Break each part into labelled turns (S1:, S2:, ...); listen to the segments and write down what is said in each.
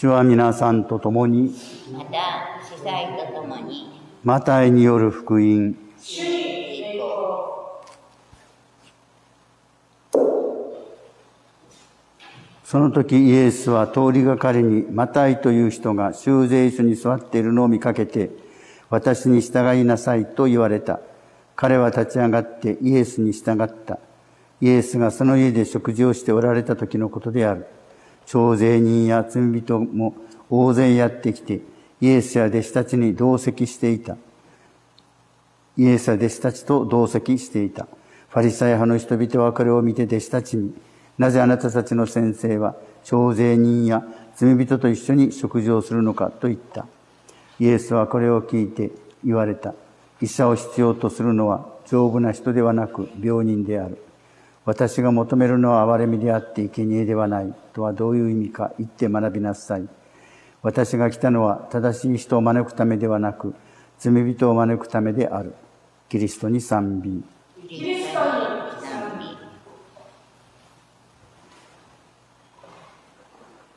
S1: 主は皆さんと共に、
S2: また司祭と共に、
S1: マタイによる福音、その時イエスは通りがかりにマタイという人が修税所に座っているのを見かけて、私に従いなさいと言われた。彼は立ち上がってイエスに従った。イエスがその家で食事をしておられた時のことである。徴税人や罪人も大勢やってきて、イエスや弟子たちに同席していた。イエスは弟子たちと同席していた。ファリサイ派の人々はこれを見て弟子たちに、なぜあなたたちの先生は、徴税人や罪人と一緒に食事をするのかと言った。イエスはこれを聞いて言われた。医者を必要とするのは丈夫な人ではなく病人である。私が求めるのは憐れみであって生贄ではないとはどういう意味か言って学びなさい。私が来たのは正しい人を招くためではなく罪人を招くためである。キリストに賛美。キリストに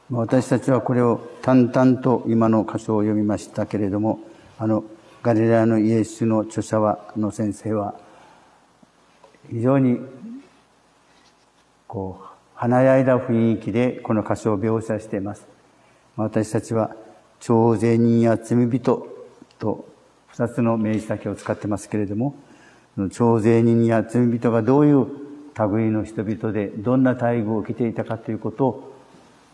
S1: 私たちはこれを淡々と今の箇所を読みましたけれども、あの、ガリラヤのイエスの著者は、の先生は、非常に、こう、華やいだ雰囲気でこの箇所を描写しています。私たちは、徴税人や罪人と二つの名詞だけを使ってますけれども、徴税人や罪人がどういう類の人々でどんな待遇を受けていたかということを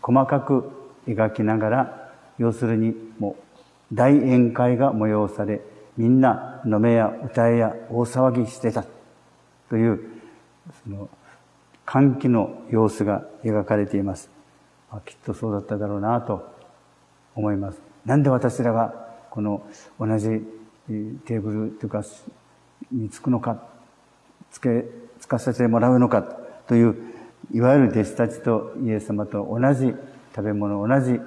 S1: 細かく描きながら、要するにもう大宴会が催され、みんな飲めや歌えや大騒ぎしてたという、その歓喜の様子が描かれています。あきっとそうだっただろうなと思います。なんで私らがこの同じテーブルというかにつくのか、つけ、つかせてもらうのかといういわゆる弟子たちとイエス様と同じ食べ物、同じ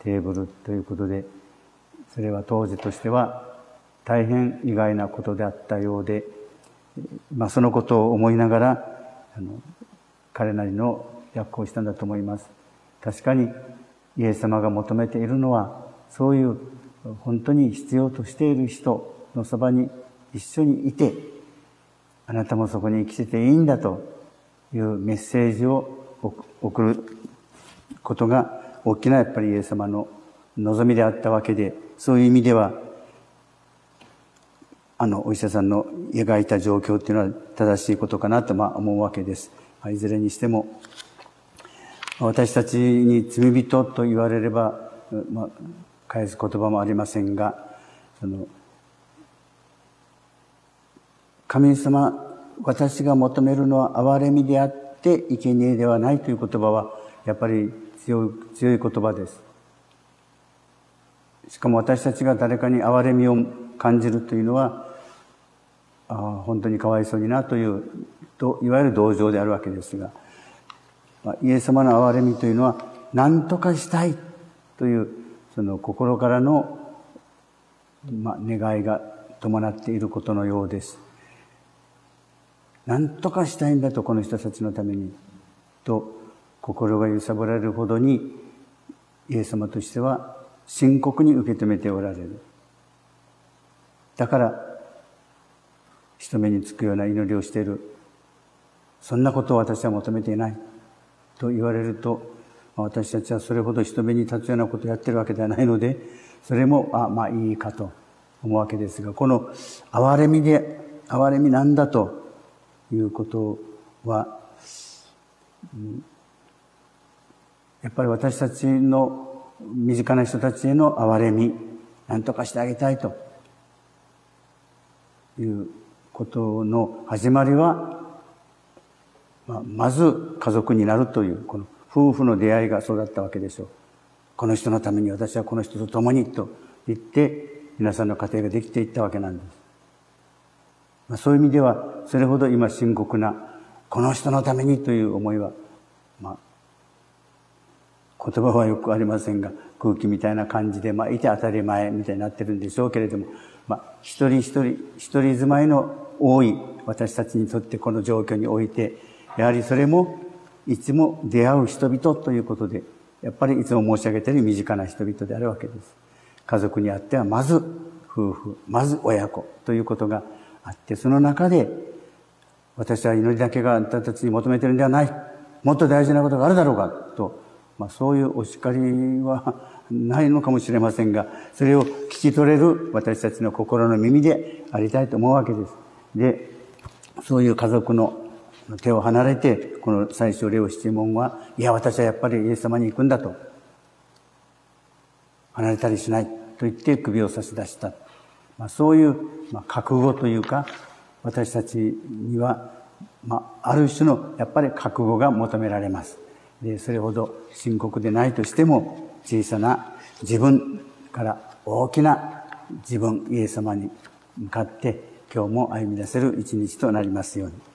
S1: テーブルということで、それは当時としては大変意外なことであったようで、まあそのことを思いながら、あの、彼なりの訳行したんだと思います。確かにイエス様が求めているのは、そういう本当に必要としている人のそばに一緒にいて、あなたもそこに生きてていいんだというメッセージを送ることが大きなやっぱりイエス様の望みであったわけで、そういう意味では、あの、お医者さんの描いた状況っていうのは正しいことかなと、まあ、思うわけです。いずれにしても、私たちに罪人と言われれば、まあ、返す言葉もありませんが、その、神様私が求めるのは憐れみであって生贄ではないという言葉はやっぱり強い強い言葉です。しかも私たちが誰かに憐れみを感じるというのはあ本当にかわいそうになというといわゆる同情であるわけですが、まあ、イエス様の憐れみというのは何とかしたいというその心からの、まあ、願いが伴っていることのようです。何とかしたいんだと、この人たちのために。と、心が揺さぶられるほどに、イエス様としては深刻に受け止めておられる。だから、人目につくような祈りをしている。そんなことを私は求めていない。と言われると、私たちはそれほど人目に立つようなことをやってるわけではないので、それも、あ、まあいいかと思うわけですが、この憐れみで、憐れみなんだということは、やっぱり私たちの身近な人たちへの憐れみ、何とかしてあげたいということの始まりは、まあ、まず家族になるという、この夫婦の出会いがそうだったわけでしょう。この人のために私はこの人と共にと言って、皆さんの家庭ができていったわけなんです。まあ、そういう意味では、それほど今深刻な、この人のためにという思いは、まあ、言葉はよくありませんが、空気みたいな感じで、まあ、いて当たり前みたいになってるんでしょうけれども、まあ、一人一人、一人住まいの多い私たちにとってこの状況において、やはりそれも、いつも出会う人々ということで、やっぱりいつも申し上げている身近な人々であるわけです。家族にあってはまず夫婦、まず親子ということがあって、その中で私は祈りだけがあんたたちに求めてるんではない。もっと大事なことがあるだろうかと、まあ、そういうお叱りはないのかもしれませんが、それを聞き取れる私たちの心の耳でありたいと思うわけです。で、そういう家族の手を離れて、この最初レオ質問は、いや、私はやっぱりイエス様に行くんだと。離れたりしないと言って首を差し出した。まあ、そういう、まあ、覚悟というか、私たちには、まあ、ある種のやっぱり覚悟が求められます。で、それほど深刻でないとしても、小さな自分から大きな自分、イエス様に向かって今日も歩み出せる一日となりますように。